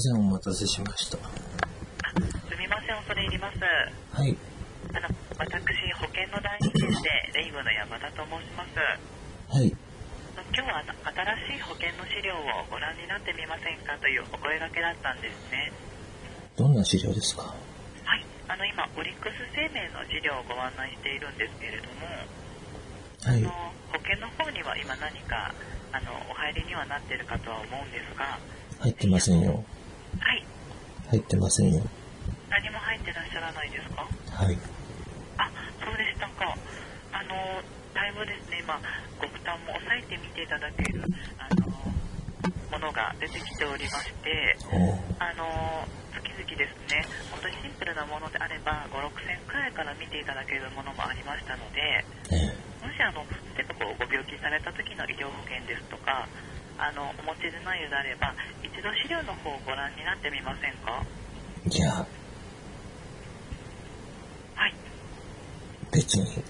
せん、お待たせしました。すみません、恐れ入ります。はい。あの、私、保険の代理店で、レイブの山田と申します。はい。今日は新しい保険の資料をご覧になってみませんかというお声掛けだったんですね。どんな資料ですか？はい。あの、今、オリックス生命の資料をご案内しているんですけれども、はいあの。保険の方には今何か、あの、お入りにはなっているかとは思うんですが、入ってませんよ。はい。入ってませんよ。何も入ってらっしゃらないですか？はい。あ、そうでしたか。あの、だいぶですね、今、ご負担も抑えてみていただける、あの、ものが出てきておりまして、あの、月々ですね、本当にシンプルなものであれば、5、6千くらいから見ていただけるものもありましたので、えもしあの、例えばこう、ご病気された時の医療保険ですとか、あの、お持ちでないようであれば、一度資料の方をご覧になってみませんか？え。いや、はい。別に。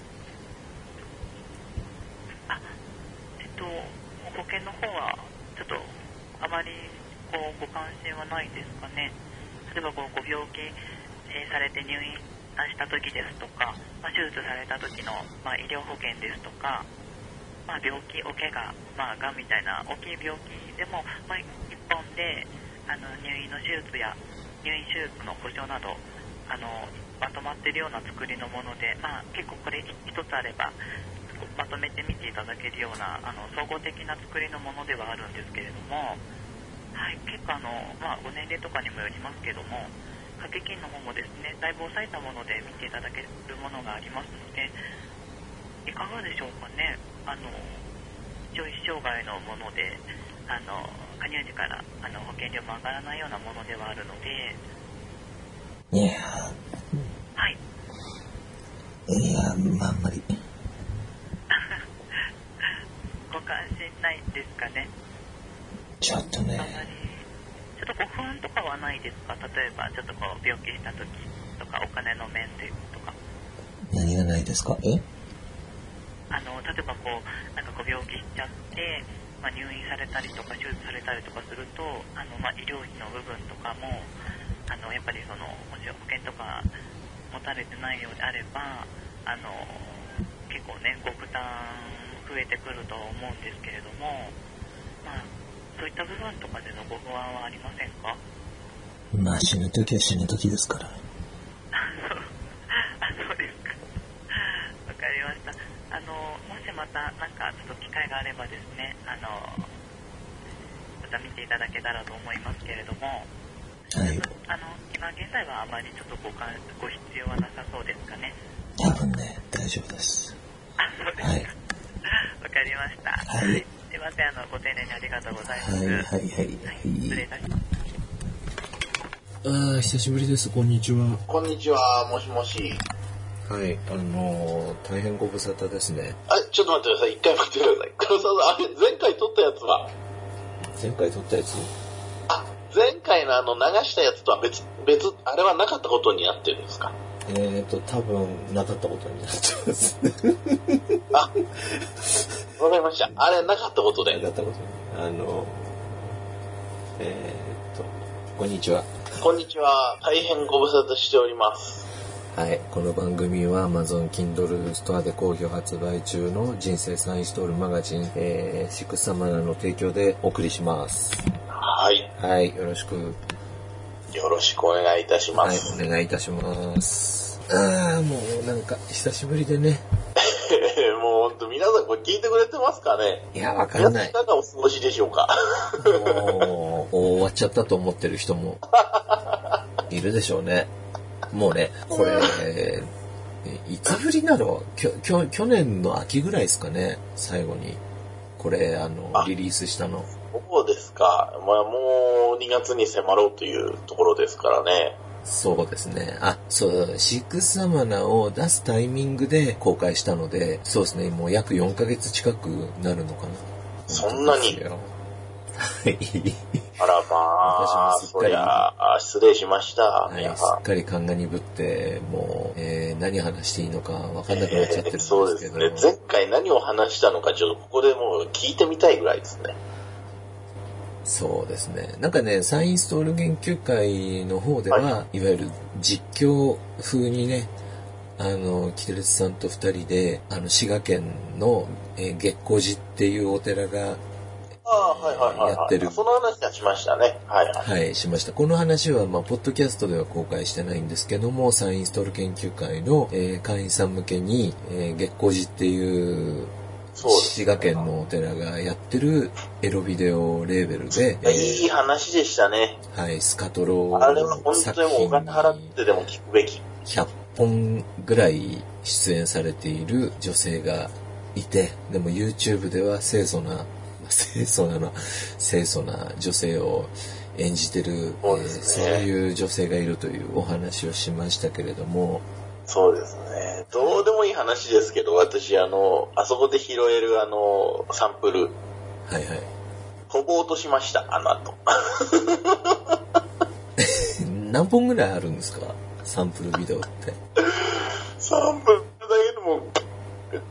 あ、えっと、保険の方は、ちょっと、あまり、こう、ご関心はないですかね。例えば、こう、ご病気、えーされて入院した時ですとか、まあ、手術された時の、まあ、医療保険ですとか、まあ、病気、お怪我、まあ、がんみたいな大きい病気でも、まあ、一本で、あの、入院の手術や、入院手術の保証など、あの、まとまっているような作りのもので、まあ、結構これ一つあれば、まとめてみていただけるようなあの総合的な作りのものではあるんですけれども、はい、結構あの、まあ、ご年齢とかにもよりますけども掛け金の方もですねだいぶ抑えたもので見ていただけるものがありますのでいかがでしょうかね。あの一応一生涯のものであの加入時からあの保険料も上がらないようなものではあるので、いや、はい、いや、まあ、あんまり。ご関心ないですかね。ちょっとね。ちょっとご不安とかはないですか？例えばちょっとこう病気した時とかお金の面でとか。何がないですか？え？あの例えばこうなんかご病気しちゃって、まあ、入院されたりとか手術されたりとかするとあの、まあ、医療費の部分とかもあのやっぱりそのもし保険とか持たれてないようであればあの結構ねご負担増えてくると思うんですけれども、まあ、そういった部分とかでのご不安はありませんか？まあ死ぬ時は死ぬ時ですから。あそうですか。わかりました。あの、もしまた、なんか、ちょっと機会があればですね、あの、また見ていただけたらと思いますけれども、はい。あの、今現在はあまりちょっとご関ご必要はなさそうですかね。多分ね、大丈夫です。あ、そうですか。はい。わかりました。はいすいません、あの、ご丁寧にありがとうございます。はい、はい、はい。はい失礼いたします。ああ、久しぶりです。こんにちは。こんにちは、もしもし。はい、あのー、大変ご無沙汰ですね。あ、ちょっと待ってください。一回待ってください。黒沢さん、あれ、前回撮ったやつは、前回撮ったやつ？あ、前回のあの、流したやつとは別、別、あれはなかったことになってるんですか？えーと、多分、なかったことになってますね。あ、わかりました。あれなかったことで。なかったことに。あの、えーと、こんにちは。こんにちは。大変ご無沙汰しております。はい、この番組は Amazon Kindle ストアで好評発売中の人生サインストールマガジン、えー、シックスサマナの提供でお送りします。はい。はい、よろしく。よろしくお願いいたしまはい、す。お願いいたします。ああ、もうなんか久しぶりでね。もう本当皆さんこれ聞いてくれてますかね？いや、わか皆んないさんい。かがお過ごしでしょうか？もう、終わっちゃったと思ってる人もいるでしょうね。もうね、これ、えいつぶりなの？きょきょ去年の秋ぐらいですかね、最後に。これ、あの、あリリースしたの。そうですか。まあもう2月に迫ろうというところですからね。そうですね。あ、そう、シックスサマナを出すタイミングで公開したので、そうですね、もう約4ヶ月近くなるのかな。そんなに。あらまあ、そ私もすっかりあ、失礼しました。はい。すっかり勘が鈍って、もう、えー何話していいのか分かんなくなっちゃってるんですけど。そうですね。前回何を話したのか、ちょっとここでもう聞いてみたいぐらいですね。そうですね。なんかね、サインストール研究会の方では、、はいわゆる実況風にね、あの、キテレツさんと二人で、あの、滋賀県の、えー月光寺っていうお寺が、やってるその話はしましたね。はいはい。はい、しました。この話は、まあ、ポッドキャストでは公開してないんですけども、サインストール研究会の、えー会員さん向けに、えー月光寺っていう、滋賀県のお寺がやってるエロビデオレーベルで、えーいい話でしたね。はい、スカトロあれは本作当にお品金払っにてでも聞くべき。100本ぐらい出演されている女性がいて、でも YouTube では清楚な、清楚なの、清楚な女性を演じてる、そういう女性がいるというお話をしましたけれども、そうですね。どうでもいい話ですけど、私、あの、あそこで拾えるあの、サンプル、はいはい。飛ぼうとしました、あの後。何本ぐらいあるんですか？サンプルビデオって。サンプルだけでも、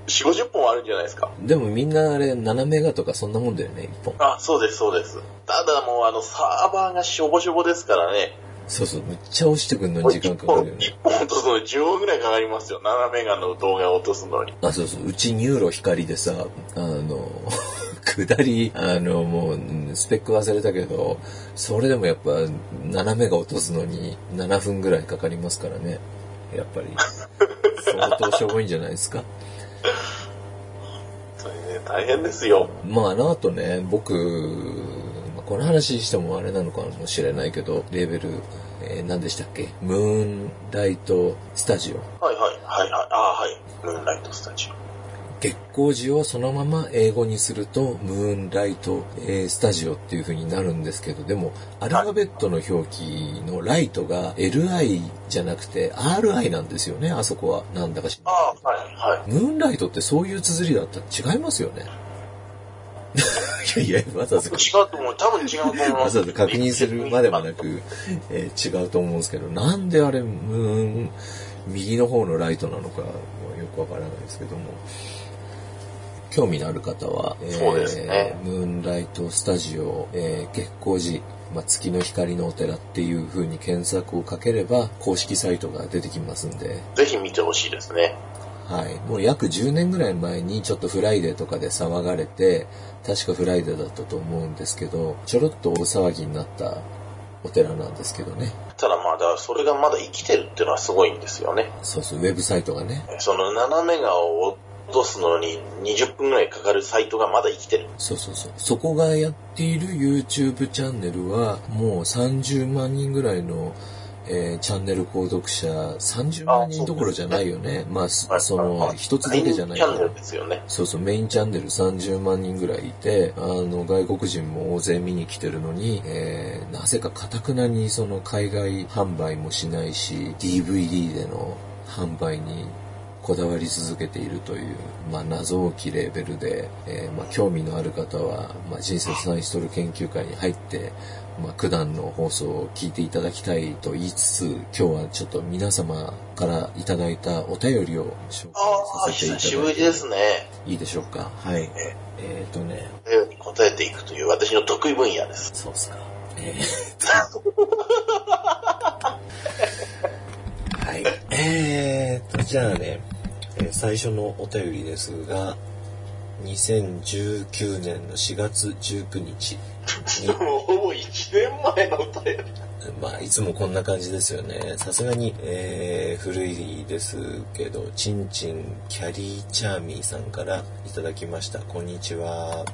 4、50本あるんじゃないですか。でもみんなあれ7メガとかそんなもんだよね、1本。あ、そうです、そうです。ただもう、あの、サーバーがしょぼしょぼですからね。そうそう、めっちゃ押してくんのに時間1本、かかるよね一。本落とすのに10本ぐらいかかりますよ。7メガの動画を落とすのに。あ、そうそう。うち NURO 光でさ、あの、下り、あの、もう、うんスペック忘れたけど、それでもやっぱ、7メガ落とすのに7分ぐらいかかりますからね。やっぱり。相当しょぼいんじゃないですか。それね、大変ですよ。まあ、あの後ね、僕、まあこの話してもあれなのかもしれないけど、レーベル、えー何でしたっけ？ムーンライトスタジオ。はいはい、はいはい、あはい。ムーンライトスタジオ。月光寺をそのまま英語にすると、ムーンライト、えースタジオっていう風になるんですけど、でも、アルファベットの表記のライトが LI じゃなくて RI なんですよね、あそこは。なんだか知らないあはいはい。ムーンライトってそういう綴りだったら違いますよね。いやいや、わざわざ違うと思う。多分違うと思います。わざわざ確認するまでもなく、えー違うと思うんですけど、なんであれ、ムーン、右の方のライトなのか、よくわからないですけども、興味のある方は、えーそうですねムーンライトスタジオ、えー月光寺、まあ、月の光のお寺っていう風に検索をかければ、公式サイトが出てきますんで、ぜひ見てほしいですね。はい。もう約10年ぐらい前にちょっとフライデーとかで騒がれて、確かフライデーだったと思うんですけど、ちょろっと大騒ぎになったお寺なんですけどね。ただまあ、だからそれがまだ生きてるっていうのはすごいんですよね。そうそう、ウェブサイトがね。その斜めがを落とすのに20分ぐらいかかるサイトがまだ生きてる。そうそうそう。そこがやっている YouTube チャンネルは、もう30万人ぐらいの、えーチャンネル購読者、30万人どころじゃないよね。まあ、その、一つだけじゃないチャンネルですよね。そうそう、メインチャンネル30万人ぐらいいて、あの、外国人も大勢見に来てるのに、えーなぜか堅くなにその海外販売もしないし、DVD での販売にこだわり続けているという、まあ、謎多きレーベルで、えーまあ、興味のある方は、まあ、人生サインストール研究会に入って、まあ、九段の放送を聞いていただきたいと言いつつ、今日はちょっと皆様からいただいたお便りを紹介ああ、させていただいて。久しぶりですね。いいでしょうか？はい。ええっ、とね、ー、ように答えていくという私の得意分野です。そうっすか。えー はい。えーと、じゃあね、えー最初のお便りですが、2019年の4月19日に、もうほぼ1年前のお便り。まあ、いつもこんな感じですよね。さすがに、えー古いですけど、ちんちんキャリーチャーミーさんからいただきました。こんにちは。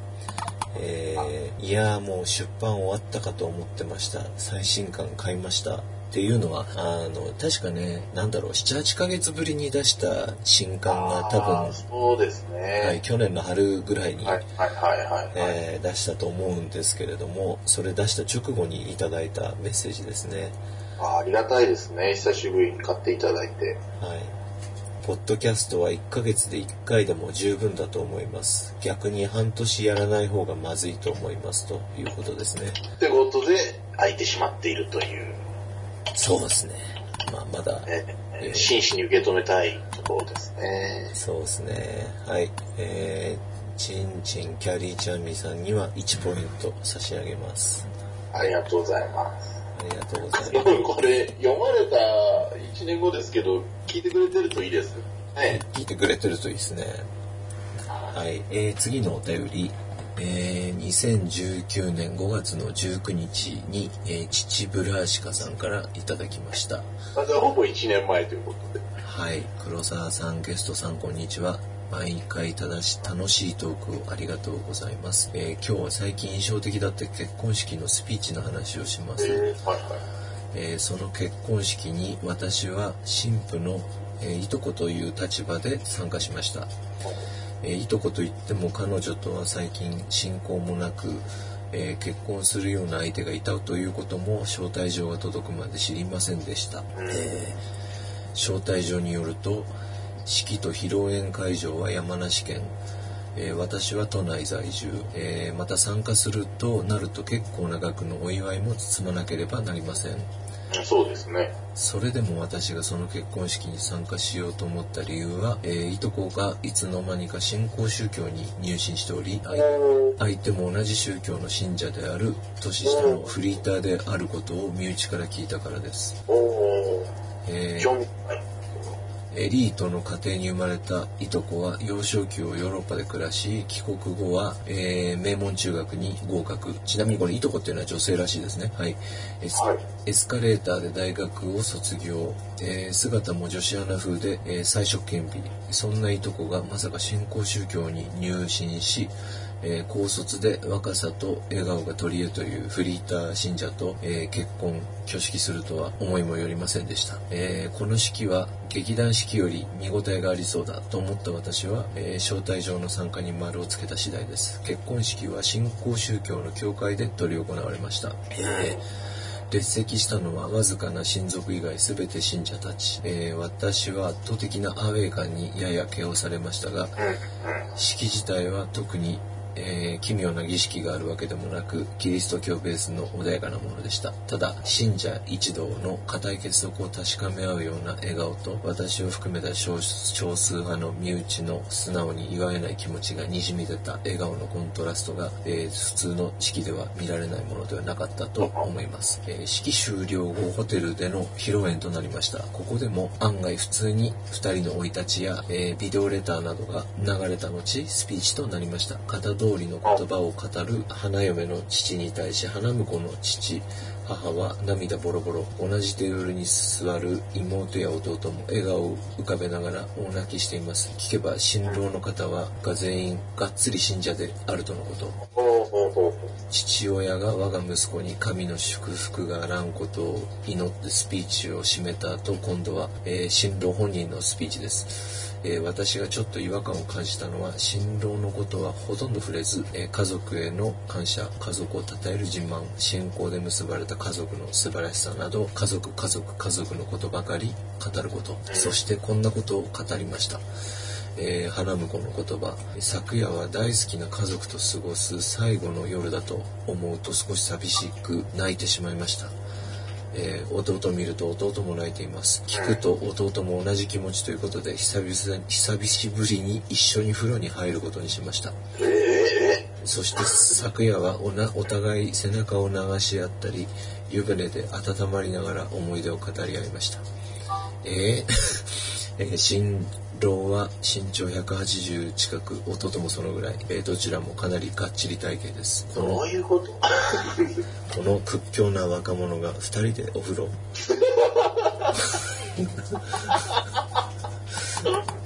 えーいやーもう出版終わったかと思ってました。最新刊買いました。っていうのは、あの、確かね、なんだろう、7、8ヶ月ぶりに出した新刊が多分、そうですね。はい、去年の春ぐらいに、はいはいはいえー出したと思うんですけれども、それ出した直後にいただいたメッセージですね。あーありがたいですね。久しぶりに買っていただいて。はい。ポッドキャストは1ヶ月で1回でも十分だと思います。逆に半年やらない方がまずいと思いますということですね。ってことで、空いてしまっているという、そうですね。まあまだ、ね、えー真摯に受け止めたいところですね。そうですね。はい。えちんちんキャリーちゃんみさんには1ポイント差し上げます。ありがとうございます。ありがとうございます。これ、読まれた1年後ですけど、聞いてくれてるといいですね。聞いてくれてるといいですね。はい。えー、次のお便り。えー、2019年5月の19日に、えー、父ブラーシカさんからいただきました。まずはほぼ1年前ということで。はい。黒沢さん、ゲストさん、こんにちは。毎回正し楽しいトークをありがとうございます、えー今日は最近印象的だった結婚式のスピーチの話をします。はいはい。えーその結婚式に私は新婦の、えーいとこという立場で参加しました、えーいとこといっても彼女とは最近親交もなく、えー結婚するような相手がいたということも招待状が届くまで知りませんでした、えー招待状によると式と披露宴会場は山梨県えー私は都内在住、えーまた参加するとなると結構な額のお祝いも包まなければなりませんそうですね。それでも私がその結婚式に参加しようと思った理由は、えーいとこがいつの間にか新興宗教に入信しており相相手も同じ宗教の信者である年下のフリーターであることを身内から聞いたからです、えー。エリートの家庭に生まれたいとこは幼少期をヨーロッパで暮らし帰国後は、えー名門中学に合格。ちなみにこれいとこっていうのは女性らしいですね。はい。エス,、はい。エスカレーターで大学を卒業、えー姿も女子アナ風で、えー彩色兼備。そんないとこがまさか新興宗教に入信しえー高卒で若さと笑顔が取り柄というフリーター信者と、えー結婚挙式するとは思いもよりませんでした、えーこの式は劇団式より見応えがありそうだと思った私は、えー招待状の参加に丸をつけた次第です。結婚式は新興宗教の教会で執り行われました、えー列席したのはわずかな親族以外全て信者たち、えー私は圧倒的なアウェー感にやや気をされましたが式自体は特に、えー奇妙な儀式があるわけでもなくキリスト教ベースの穏やかなものでした。ただ信者一同の固い結束を確かめ合うような笑顔と私を含めた少少数派の身内の素直に祝えない気持ちがにじみ出た笑顔のコントラストが、えー普通の式では見られないものではなかったと思います、えー式終了後ホテルでの披露宴となりました。ここでも案外普通に2人の生い立ちや、えービデオレターなどが流れた後スピーチとなりました。型通りの言葉を語る花嫁の父に対し花婿の父母は涙ボロボロ同じテーブルに座る妹や弟も笑顔を浮かべながら大泣きしています。聞けば新郎の方はが全員がっつり信者であるとのこと。父親が我が息子に神の祝福があらんことを祈ってスピーチを締めた後今度は、えー新郎本人のスピーチです、えー私がちょっと違和感を感じたのは新郎のことはほとんど触れず、えー家族への感謝家族を称える自慢信仰で結ばれた家族の素晴らしさなど家族家族家族のことばかり語ること。そしてこんなことを語りました。えー花婿の言葉。昨夜は大好きな家族と過ごす最後の夜だと思うと少し寂しく泣いてしまいました、えー弟を見ると弟も泣いています。聞くと弟も同じ気持ちということで久々に久しぶりに一緒に風呂に入ることにしました。そして昨夜はおなお互い背中を流し合ったり湯船で温まりながら思い出を語り合いました。えー？えー新郎は身長180近く弟もそのぐらい、えーどちらもかなりがっちり体型ですこう。どのういうこと？この屈強な若者が2人でお風呂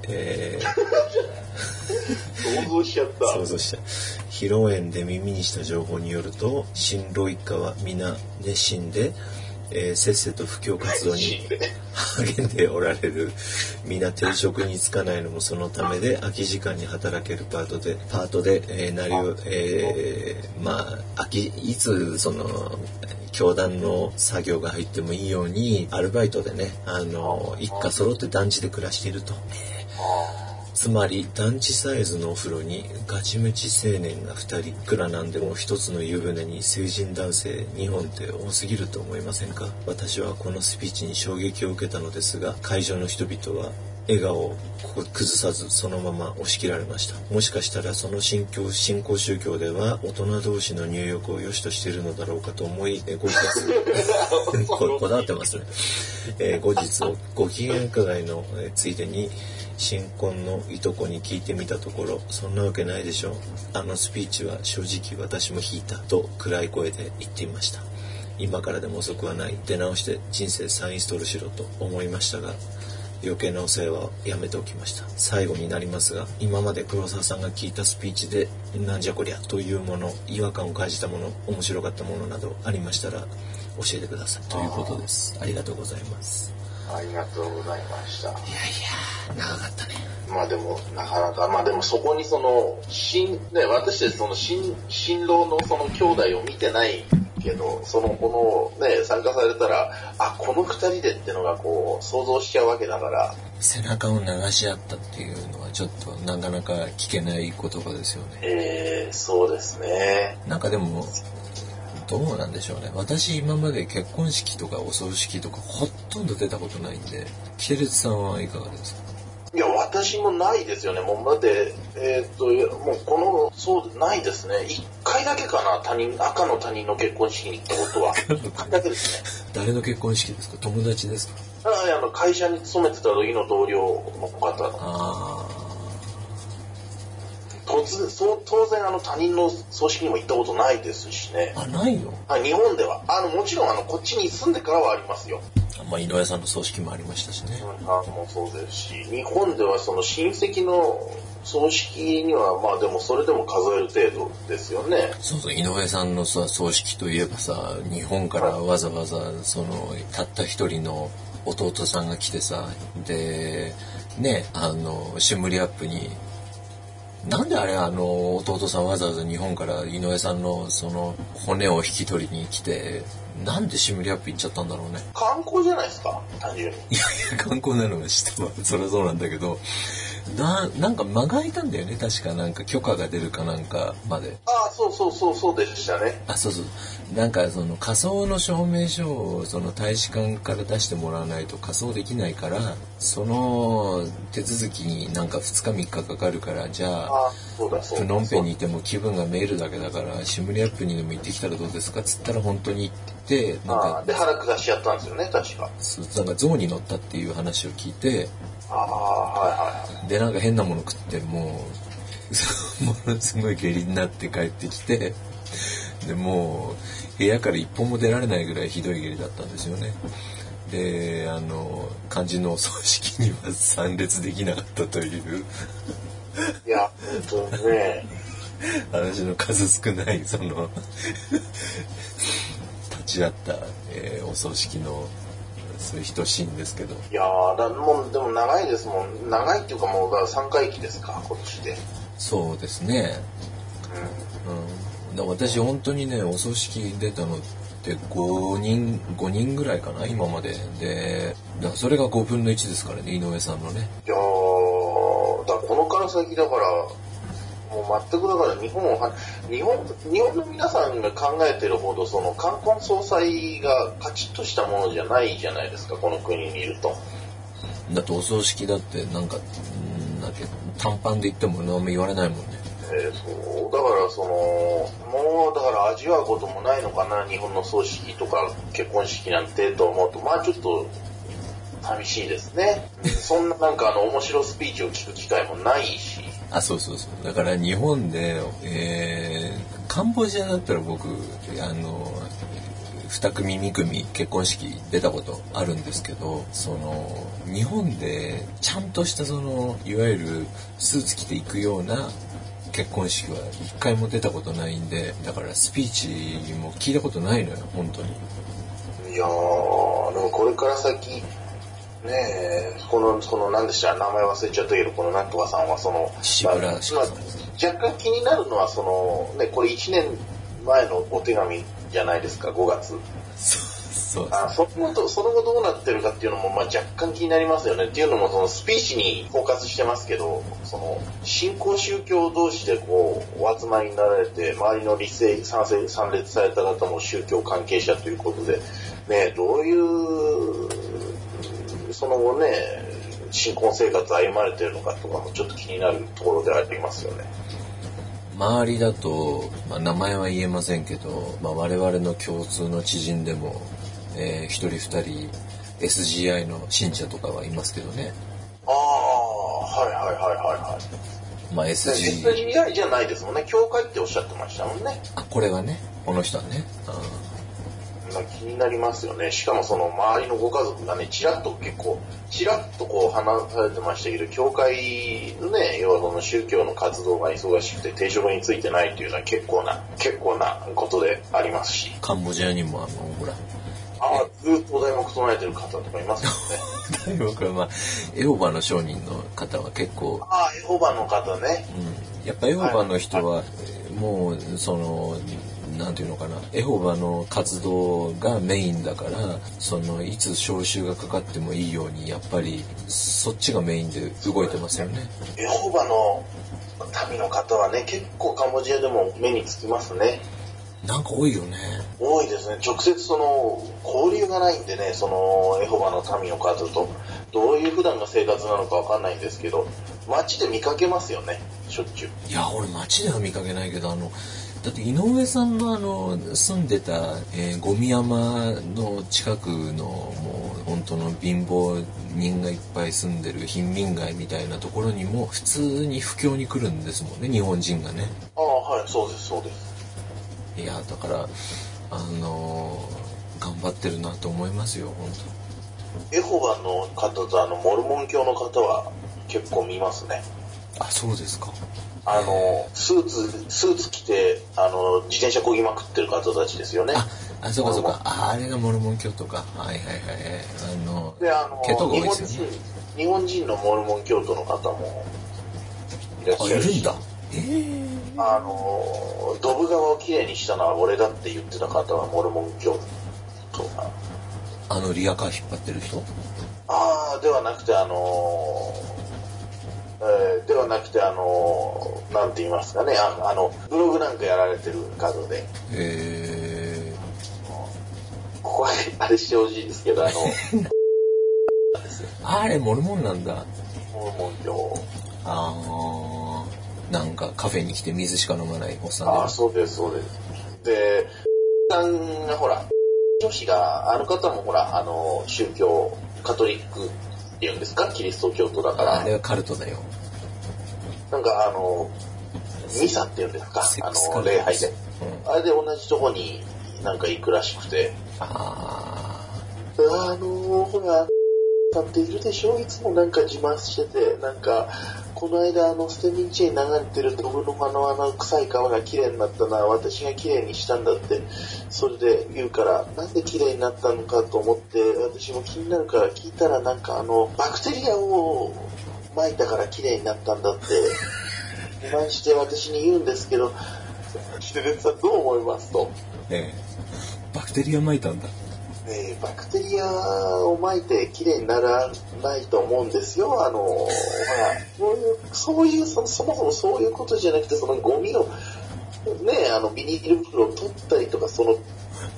えー想像しちゃった。想像した披露宴で耳にした情報によると新郎一家は皆熱心で、えーせっせと布教活動に励んでおられる皆定職に就かないのもそのためで空き時間に働けるパートでパートで、えーなりを、えーまあ空きいつその教団の作業が入ってもいいようにアルバイトでねあの一家揃って団地で暮らしていると。つまり団地サイズのお風呂にガチムチ青年が2人いくらなんでも1つの湯船に成人男性2本って多すぎると思いませんか？私はこのスピーチに衝撃を受けたのですが会場の人々は笑顔を崩さずそのまま押し切られました。もしかしたらその信教信仰宗教では大人同士の入浴を良しとしているのだろうかと思いえご自宅 ここだわってます。ね、えー後日ご機嫌伺いの、えーついでに新婚のいとこに聞いてみたところそんなわけないでしょう。あのスピーチは正直私も引いたと暗い声で言っていました。今からでも遅くはない。出直して人生再インストールしろと思いましたが余計なお世話はやめておきました。最後になりますが今まで黒沢さんが聞いたスピーチでなんじゃこりゃというもの違和感を感じたもの面白かったものなどありましたら教えてください。ということです。ありがとうございますありがとうございました。いやいや長かったねまあでも、なかなか、まあでもそこにその、新、ね、私たちその新、新郎のその兄弟を見てないけど、その、このね、参加されたら、あ、この二人でってのがこう、想像しちゃうわけだから、背中を流し合ったっていうのはちょっとなかなか聞けない言葉ですよねえー、そうですね。なんかでもどうなんでしょうね私今まで結婚式とかお葬式とかほとんど出たことないんでキテレツさんはいかがですか？いや、私もないですよね。もう、だって、えーっと、もうこの、そう、ないですね。一回だけかな、他人、赤の他人の結婚式に行ったことは。一回だけですね。誰の結婚式ですか？友達ですか？ああの会社に勤めてた時の同僚の方あ突然そう当然あの他人の葬式にも行ったことないですしね。ああないの？あ日本では。あのもちろんあのこっちに住んでからはありますよ。まあ井上さんの葬式もありましたしね。あもそうですし日本ではその親戚の葬式にはまあでもそれでも数える程度ですよね。そうそう井上さんのさ葬式といえばさ日本からわざわざそのたった一人の弟さんが来てさでねあのシムリアップになんであれあの弟さんわざわざ日本から井上さんのその骨を引き取りに来てなんでシムリアップ行っちゃったんだろうね。観光じゃないですか単純に。いやいや観光なのは知ってます。そりゃそうなんだけどななんか間が空いたんだよね確かなんか許可が出るかなんかまで。ああそうそうそうそうでしたね。あそうそう。なんかその仮装の証明書をその大使館から出してもらわないと仮装できないからその手続きになんか2日3日かかるからじゃあプノンペンにいても気分がメールだけだからシムリアップにでも行ってきたらどうですかっつったら本当に行ってなんあかあで腹下しちゃったんですよね確か。そうなんか象に乗ったっていう話を聞いてはいはいはい。でなんか変なもの食ってもう ものすごい下痢になって帰ってきてでもう部屋から一歩も出られないぐらいひどい下痢だったんですよね。であの肝心のお葬式には参列できなかったという。いや本当にね。話の数少ないその立ち会った、えーお葬式のそういう一シーンですけど。いやーだもうでも長いですもん。長いっていうかもうだから3回忌ですか？今年で、そうですね。うん、だから私本当にねお葬式出たのって5人5人ぐらいかな今まで。でだそれが5分の1ですからね井上さんのね。いやーだこのから先だからもう全くだから日本をは日本日本の皆さんが考えてるほどその冠婚葬祭がカチッとしたものじゃないじゃないですかこの国にいると。だってお葬式だってなんかうんなんか短パンで言っても何も言われないもんね。えーそう。だからそのもうだから味わうこともないのかな日本の葬式とか結婚式なんてと思うとまあちょっと寂しいですね。そんななんかあの面白スピーチを聞く機会もないしあそうそうそう。だから日本で、えーカンボジアだったら僕あの2組2組結婚式出たことあるんですけどその日本でちゃんとしたそのいわゆるスーツ着ていくような結婚式は一回も出たことないんでだからスピーチも聞いたことないのよ本当に。いやー、でもこれから先、ねえ、この、その、何でした名前忘れちゃったけど、このなんとかさんは、その、まあ若干気になるのは、その、ね、これ1年前のお手紙じゃないですか、5月。そうあその後、その後どうなってるかっていうのも、まあ、若干気になりますよね。っていうのも、そのスピーチにフォーカスしてますけど、その、新興宗教同士でこう、お集まりになられて、周りの立政、参政、参列された方も宗教関係者ということで、ね、どういう、その後ね、新婚生活歩まれてるのかとかもちょっと気になるところではありますよね。周りだと、まあ、名前は言えませんけど、まあ、我々の共通の知人でも、えー、一人二人 SGI の信者とかはいますけどね。ああ、はいはいはいはいはい。まあ SG SG、SGI じゃないですもんね。教会っておっしゃってましたもんね。あ、これはね、この人はね。まあ気になりますよね。しかもその周りのご家族がね、ちらっと結構、ちらっとこう話されてましたけど、教会のね、要はその宗教の活動が忙しくて定職についてないっていうのは結構な、結構なことでありますし。カンボジアにもあの、ほら、ああ、ずっと題目唱えてる方とかいますもんね。僕はまあ、エホバの商人の方は結構、ああ、エホバの方ね。うん、やっぱエホバの人は、もう、その、なんていうのかな、エホバの活動がメインだから、その、いつ招集がかかってもいいように、やっぱり、そっちがメインで動いてますよね。エホバの民の方はね、結構カンボジアでも目につきますね。なんか多いよね。多いですね。直接その、交流がないんでね、その、エホバの民の方と、どういう普段の生活なのかわかんないんですけど、街で見かけますよね、しょっちゅう。いや、俺街では見かけないけど、あの、だって井上さんのあの、住んでた、えーゴミ山の近くの、もう、本当の貧乏人がいっぱい住んでる貧民街みたいなところにも、普通に布教に来るんですもんね、日本人がね。ああ、はい、そうです、そうです。いや、だから、あのー頑張ってるなと思いますよ、本エホバの方とあの、モルモン教の方は結構見ますね。当。あ、そうですか。あの、スーツ、スーツ着て、あの、自転車こぎまくってる方たちですよね。あ、あ、そうかそうか。あ、あれがモルモン教徒か。はいはいはい。あの、で、あの、ね。、日本人のモルモン教徒の方もいらっあ、しゃるしいるんだ。ええあの、ドブ川をきれいにしたのは俺だって言ってた方はモルモン教徒。あの、リアカー引っ張ってる人？ああ、ではなくて、あのえーではなくて、あのなんて言いますかね、ああの、ブログなんかやられてる方で、えここはあれしてほしいですけど、あの、ー、あれ、モルモンなんだ。モルモン教。あー、なんかカフェに来て水しか飲まないおっさんああ、で。そうです、そうです。で、さんがほら、女子が、あの方もほら、あの、宗教、カトリックっていうんですか、キリスト教徒だから、あれはカルトだよ。なんかあの、ミサっていうんですか？あの、礼拝で。あれで同じとこになんか行くらしくて、ああのほら、さんっているでしょ？いつもなんか自慢してて、なんか、この間あの、ステミンチェに流れてるドブの間のあの臭い川が綺麗になったな、私が綺麗にしたんだって、それで言うから、なんで綺麗になったのかと思って、私も気になるから聞いたらなんかあの、バクテリアを撒いたから綺麗になったんだって、自慢して私に言うんですけど、キテレツさんどう思いますと？ええバクテリア撒いたんだ。えーバクテリアを撒いてきれいにならないと思うんですよ。あの、ほら、そういう、そういうそそもそもそういうことじゃなくて、そのゴミを、ね、あの、ビニール袋を取ったりとか、その、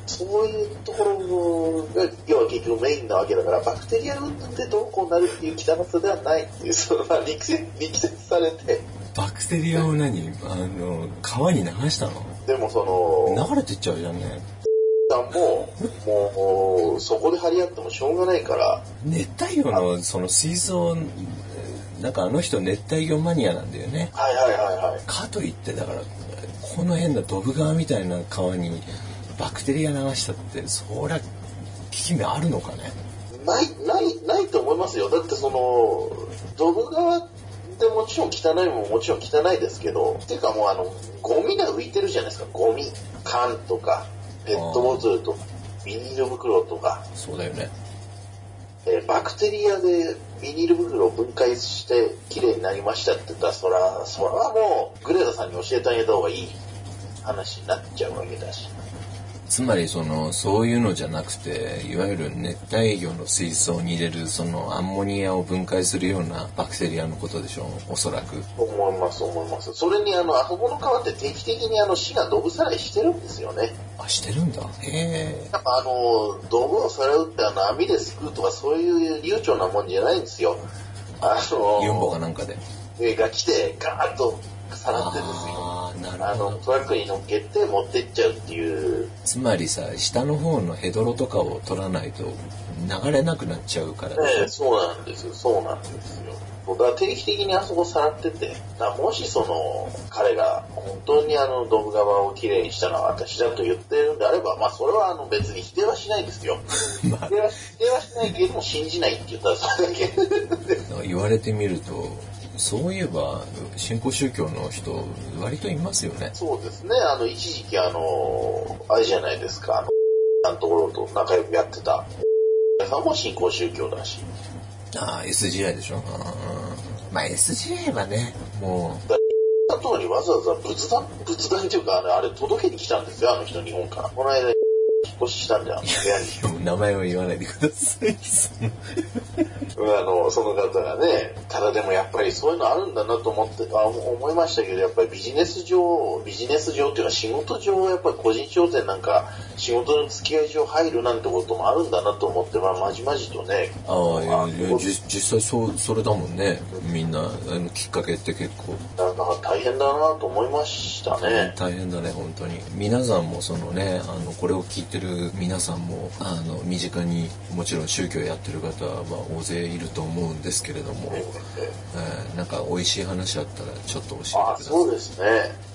そういうところが、要は結局メインなわけだから、バクテリアを打ってどうこうなるっていう汚さではないっていう、その、まあ、力説、力説されて、バクテリアを何？あの、川に流したの？でもその、流れてっちゃうじゃんね。さんも、もう、そこで張り合ってもしょうがないから、熱帯魚のその水槽、なんかあの人熱帯魚マニアなんだよね。はいはいはいはい。かといってだからこの変なドブ川みたいな川にバクテリア流したってそりゃ効き目あるのかねない、ない、ないと思いますよ。だってその、ドブ川ってもちろん汚いもんもちろん汚いですけど、ていうかもうあの、ゴミが浮いてるじゃないですか。ゴミ。缶とか、ペットボトルとか、ビニール袋とか、そうだよねえーバクテリアでビニール袋を分解して綺麗になりましたって言ったら、そら、そらもう、グレータさんに教えてあげた方がいい話になっちゃうわけだし。つまりそのそういうのじゃなくていわゆる熱帯魚の水槽に入れるそのアンモニアを分解するようなバクテリアのことでしょうおそらく思います、思います。それにあの、あそこの川って定期的にあの、死がドブさらいしてるんですよね。あしてるんだへえやっぱあの、道具をさらうってあの網ですくうとかそういう流暢なもんじゃないんですよ。あのユンボかなんかで。ー、が来て、ガーッとさらってですよ。あの。トラックに乗っけて持ってっちゃうっていう。つまりさ、下の方のヘドロとかを取らないと流れなくなっちゃうからね、そうなんですよ。そうなんですよ。だから定期的にあそこさらってて、もしその、彼が本当にあの、ドブ川をきれいにしたのは私だと言ってるんであれば、まあそれはあの別に否定はしないですよ。まあ否定はしないけれども信じないって言ったらそれだけ。言われてみると、そういえば、新興宗教の人、割といますよね。そうですね。あの、一時期あの、あれじゃないですか、あの、あのところと仲良くやってた、さんも新興宗教だし。ああ、SGI でしょ。うんまあ SGI はね、もだ通りわざわざ仏壇、仏壇っていうか、あれ、あれ届けに来たんですよ、あの人、日本から。この間、越ししたんじゃん、部屋に。う、名前を言わないでください。あの、その方がね、ただでもやっぱりそういうのあるんだなと思って、あ思いましたけど、やっぱりビジネス上、ビジネス上っていうか仕事上、やっぱり個人商店なんか、仕事の付き合い上入るなんてこともあるんだなと思って、まあ、まじまじとね、ああ、いやいやこうじ実際そう、それだもんね。みんな、あのきっかけって結構。なんか大変だなと思いましたね。大変だね本当に皆さんもそのねあのこれを聞いてる皆さんもあの身近にもちろん宗教やってる方は大勢いると思うんですけれども、えーなんか美味しい話あったらちょっと教えてくださいそうですね。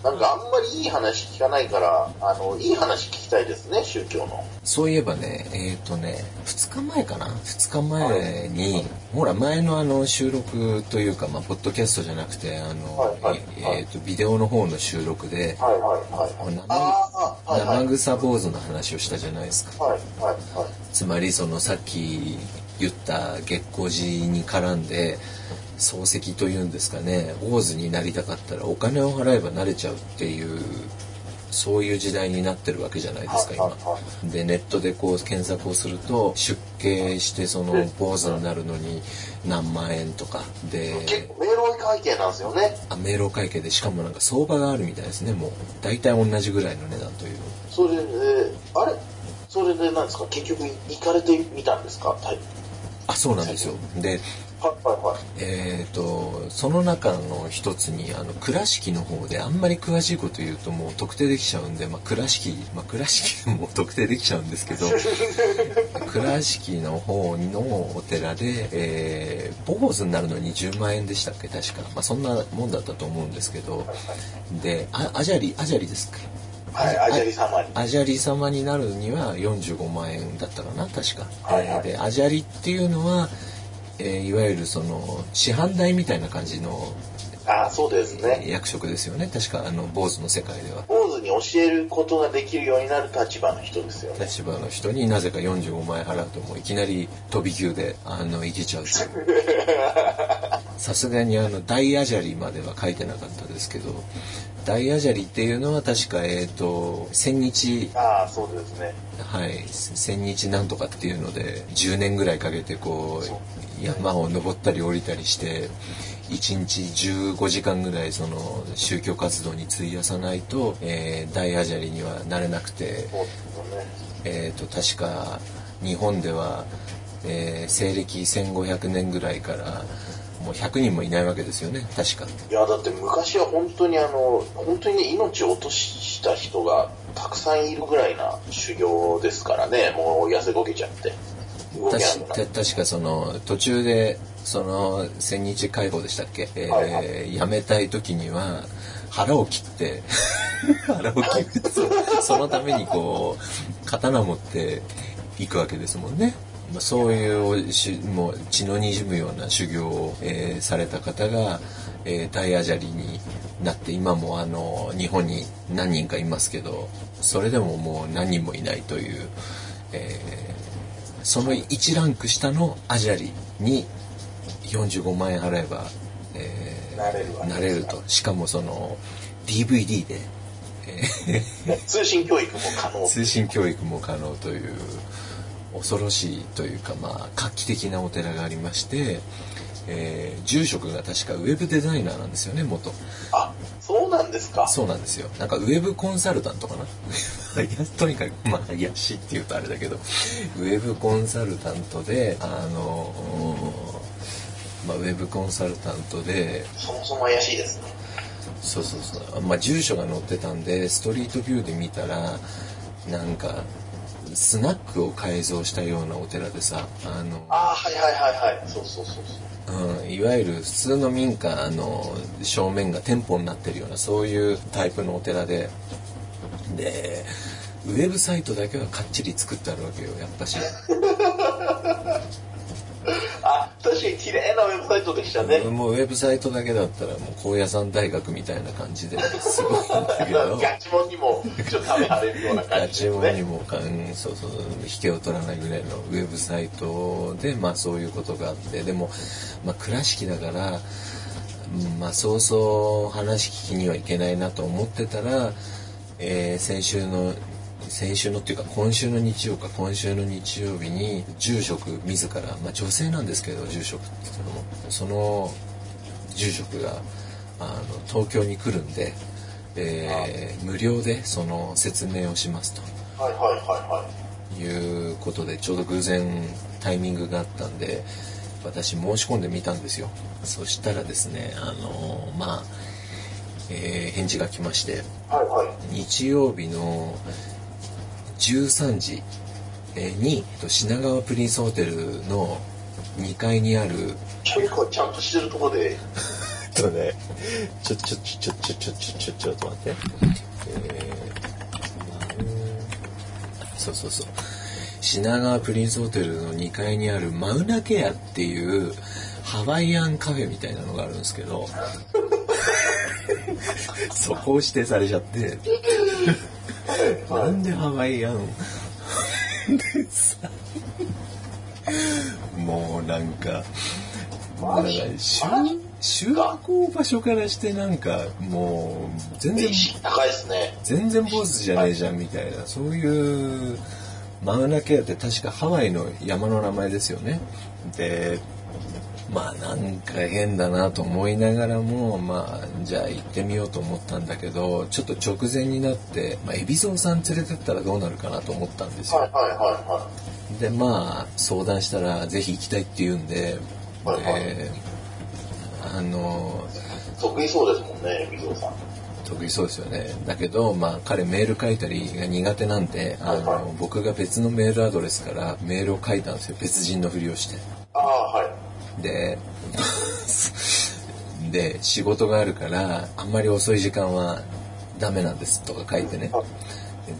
なんかあんまりいい話聞かないから、あの、いい話聞きたいですね、宗教の。そういえばねえっ、とね2日前かな？2日前に、ほら前のあの収録というかまあポッドキャストじゃなくてあの、はいはいはいえっ、とビデオの方の収録ではいはいはいはい。生。生草坊主の話をしたじゃないですかはいはいはい。つまりそのさっき言った月光寺に絡んで漱石というんですかね坊主になりたかったらお金を払えばなれちゃうっていうそういう時代になってるわけじゃないですか今。でネットでこう検索をすると出家してその坊主になるのに何万円とか。で結構、迷路会計なんですよね。あ明朗会計でしかもなんか相場があるみたいですねもう。大体同じぐらいの値段という。それで、あれ？それでなんですか？結局行かれてみたんですか？はい。あそうなんですよ。ではいはい。えー、とその中の一つにあの倉敷の方であんまり詳しいこと言うともう特定できちゃうんで、まあ、倉敷、まあ、倉敷でも特定できちゃうんですけど 倉敷の方のお寺で、えー、坊主になるのに10万円でしたっけ？確か、まあ、そんなもんだったと思うんですけど。であアジャリアジャリですかはい、アジャリ様に。アジャリ様になるには45万円だったかな？確か、はいはい。えーでアジャリっていうのは、えーいわゆるその師範代みたいな感じのああ、そうですね。役職ですよね確かあの坊主の世界では坊主に教えることができるようになる立場の人ですよね。立場の人になぜか45万円払うともういきなり飛び級であの行けちゃうというさすがにあの大アジャリまでは書いてなかったですけど大アジャリっていうのは確かえっ、と千日ああ、そうですね。はい、千日なんとかっていうので10年ぐらいかけてこう山を登ったり降りたりして1日15時間ぐらいその宗教活動に費やさないと、えー大アジャリにはなれなくて。えー、と確か日本では、えー西暦1500年ぐらいからもう100人もいないわけですよね確か。いや、だって昔は本当にあの、本当にね、命を落とした人がたくさんいるぐらいな修行ですからね、もう痩せこけちゃって。確って確かその途中でその千日解放でしたっけ、えーはいは辞めたい時には腹を切って 腹を切って そそのためにこう刀持っていくわけですもんね。まあそういうしもう血の滲むような修行を、えーされた方が、えー大アジャリになって今もあの日本に何人かいますけどそれでももう何人もいないという、えーその1ランク下のアジャリに45万円払えば、えーなれるなれるとしかもその DVD で、え通信教育も可能ー。通信教育も可能という恐ろしいというかまあ画期的なお寺がありまして、えー住職が確かウェブデザイナーなんですよね元あ、そうなんですか。そうなんですよなんかウェブコンサルタントかな いやとにかくまあ怪しいって言うとあれだけどウェブコンサルタントであのまあ、ウェブコンサルタントでそもそも怪しいですね。そうそうそう、まあ、住所が載ってたんでストリートビューで見たらなんかスナックを改造したようなお寺でさあのああ、はいはいはいはい。そうそうそうそう。うん、いわゆる普通の民家の正面が店舗になってるようなそういうタイプのお寺ででウェブサイトだけはかっちり作ってあるわけよやっぱし、確かに綺麗なウェブサイトでしたね。もうウェブサイトだけだったらもう高野山大学みたいな感じですごいんだけど ガチモンにもちょっとためられるようなガ感じチモンですね。にもかんそうそう引けを取らないぐらいのウェブサイトでまあそういうことがあってでもまあ倉敷だからうんまあそうそう話聞きにはいけないなと思ってたら、えー先週の先週のっていうか今週の日曜か今週の日曜日に住職自ら、まあ、女性なんですけど住職って言ってもその住職があの東京に来るんで、えー無料でその説明をしますと。はいはいはいはい。いうことでちょうど偶然タイミングがあったんで私申し込んでみたんですよそしたらですねあのまあ、えー返事が来ましてはいはい。日曜日の13時えーにえっと品川プリンスホテルの2階にある結構ちゃんとしてるところで、とねちょちょちょちょちょちょちょちょちょっと待って。えーそうそうそう。品川プリンスホテルの2階にあるマウナケアっていうハワイアンカフェみたいなのがあるんですけど。そこを指定されちゃってなんでハワイアン？でさもうなんかもうなんか集集合場所からしてなんかもう全然高いですね。全然坊主じゃねえじゃんみたいなそういうマウナケアって確かハワイの山の名前ですよね。でまあなんか変だなと思いながらもまあじゃあ行ってみようと思ったんだけどちょっと直前になって、まあ、海老蔵さん連れてったらどうなるかなと思ったんですよはいはいはいはでまあ相談したらぜひ行きたいって言うんで、はいはいえーあのい。得意そうですもんね、水尾さん。得意そうですよねだけどまあ彼メール書いたりが苦手なんであはいはの僕が別のメールアドレスからメールを書いたんですよ別人のふりをしてああ、はい。でで仕事があるからあんまり遅い時間はダメなんですとか書いてね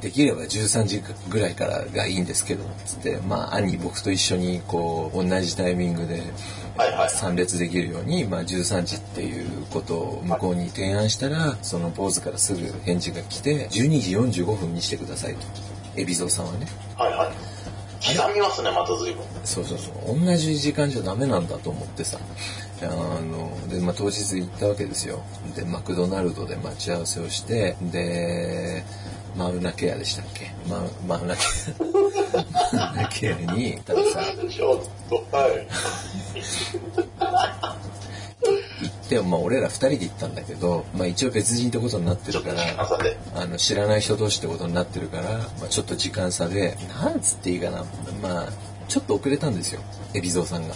できれば13時ぐらいからがいいんですけどつってまあ兄僕と一緒にこう同じタイミングで。参列できるように、まあ、13時っていうことを向こうに提案したらその坊主からすぐ返事が来て12時45分にしてくださいと海老蔵さんはねはいはい。刻みますね、また随分。そうそうそう。同じ時間じゃダメなんだと思ってさ。あので、まあ、当日行ったわけですよ。でマクドナルドで待ち合わせをしてでマウナケアでしたっけ？マウマウナケア。マウナケアに行ったらさ。ちょっと、はい。行って、まあ、俺ら二人で行ったんだけど、まあ、一応別人ってことになってるから。あの知らない人同士ってことになってるから、まあ、ちょっと時間差でなんつっていいかなまあちょっと遅れたんですよ海老蔵さんが。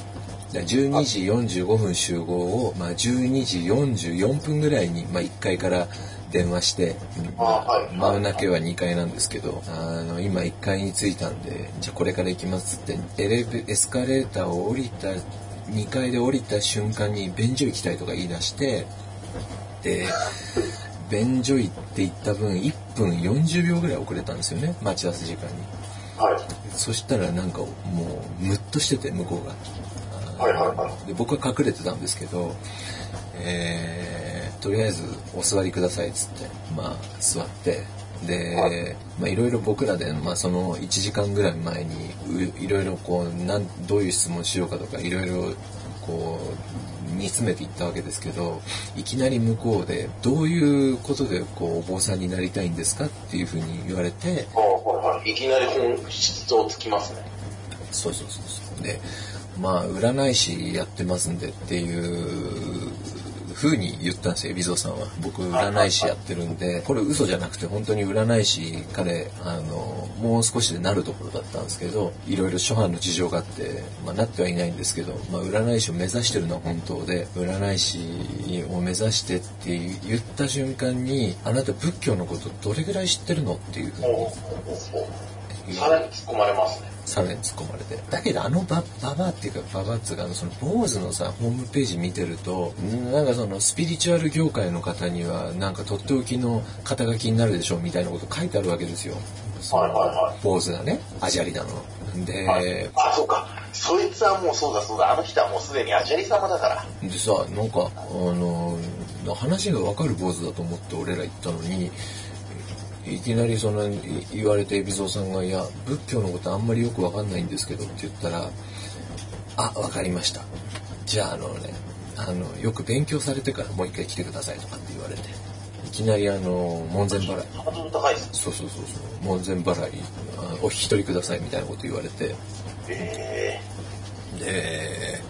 で12時45分集合を、まあ、12時44分ぐらいに、まあ、1階から電話して、マウナ家は2階なんですけどあの今1階に着いたんでじゃあこれから行きますってエレベエスカレーターを降りた2階で降りた瞬間に便所行きたいとか言い出してで便所行って行った分1分40秒ぐらい遅れたんですよね待ち合わせ時間に。はい。そしたらなんかもうムッとしてて向こうが。はいはいはで僕は隠れてたんですけど、えーとりあえずお座りくださいっつってまあ座ってで、まあいろいろ僕らで、まあ、その1時間ぐらい前にういろいろこうなんどういう質問しようかとかいろいろこう煮詰めていったわけですけどいきなり向こうでどういうことでこうお坊さんになりたいんですかっていうふうに言われてい。はいはい。いきなり本質をつきますね。そうそうそうそうでまあ占い師やってますんでっていう風に言ったんですよ、海老蔵さんは。僕、占い師やってるんで、これ嘘じゃなくて、本当に占い師、彼、あの、もう少しでなるところだったんですけど、いろいろ諸般の事情があって、まあ、なってはいないんですけど、まあ、占い師を目指してるのは本当で、占い師を目指してって言った瞬間に、あなた仏教のことどれぐらい知ってるのっていう。ふうにさらに突っ込まれますね。さらに突っ込まれて。だけどあのバババアっていうかババアっていうかその坊主のさホームページ見てるとんなんかそのスピリチュアル業界の方にはなんかとっておきの肩書きになるでしょうみたいなこと書いてあるわけですよ。はいはいはい坊主がね、アジャリだの。で、はいあ、そうか。そいつはもうそうだそうだ。あの人はもうすでにアジャリ様だから。でさ、なんか、あの、話がわかる坊主だと思って俺ら行ったのに、いきなりそのい言われて海老蔵さんが「いや仏教のことあんまりよくわかんないんですけど」って言ったら「あわかりました。じゃああのねあのよく勉強されてからもう一回来てください」とかって言われて。いきなりあの門前払い。そうそうそうそう。門前払いあお引き取りくださいみたいなこと言われて。え。で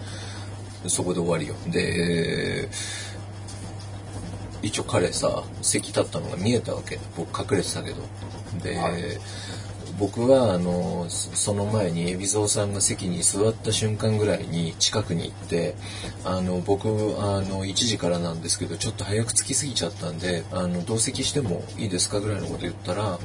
そこで終わりよ。で一応彼さ席立ったのが見えたわけ。僕隠れてたけど。で、はい。僕はあのそその前に海老蔵さんが席に座った瞬間ぐらいに近くに行ってあの僕あの1時からなんですけどちょっと早く着きすぎちゃったんであの同席してもいいですかぐらいのこと言ったら。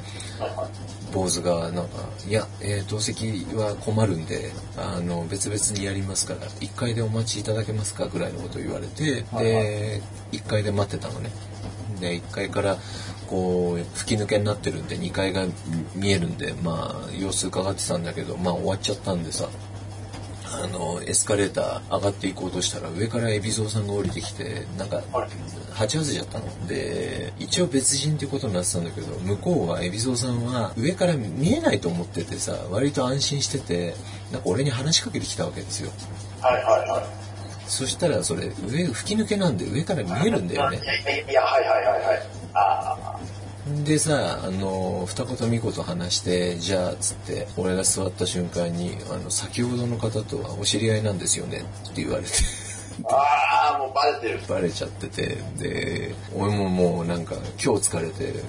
坊主がなんか「いや、えー同席は困るんであの別々にやりますから1階でお待ちいただけますか?」ぐらいのことを言われてはいで1階で待ってたのねで1階からこう吹き抜けになってるんで2階が見えるんでまあ様子伺ってたんだけどまあ終わっちゃったんでさあのエスカレーター上がっていこうとしたら上から海老蔵さんが降りてきてなんかはい鉢合わせちゃったので一応別人っていうことになってたんだけど向こうは海老蔵さんは上から見えないと思っててさ割と安心しててなんか俺に話しかけてきたわけですよはいはいはい。そしたらそれ上吹き抜けなんで上から見えるんだよねいやいやいや、はいはいはいはい。あでさあの二言三言話してじゃあつって俺が座った瞬間にあの先ほどの方とはお知り合いなんですよねって言われてあ。ああ、もうバレてる。バレちゃっててで俺ももうなんか今日疲れて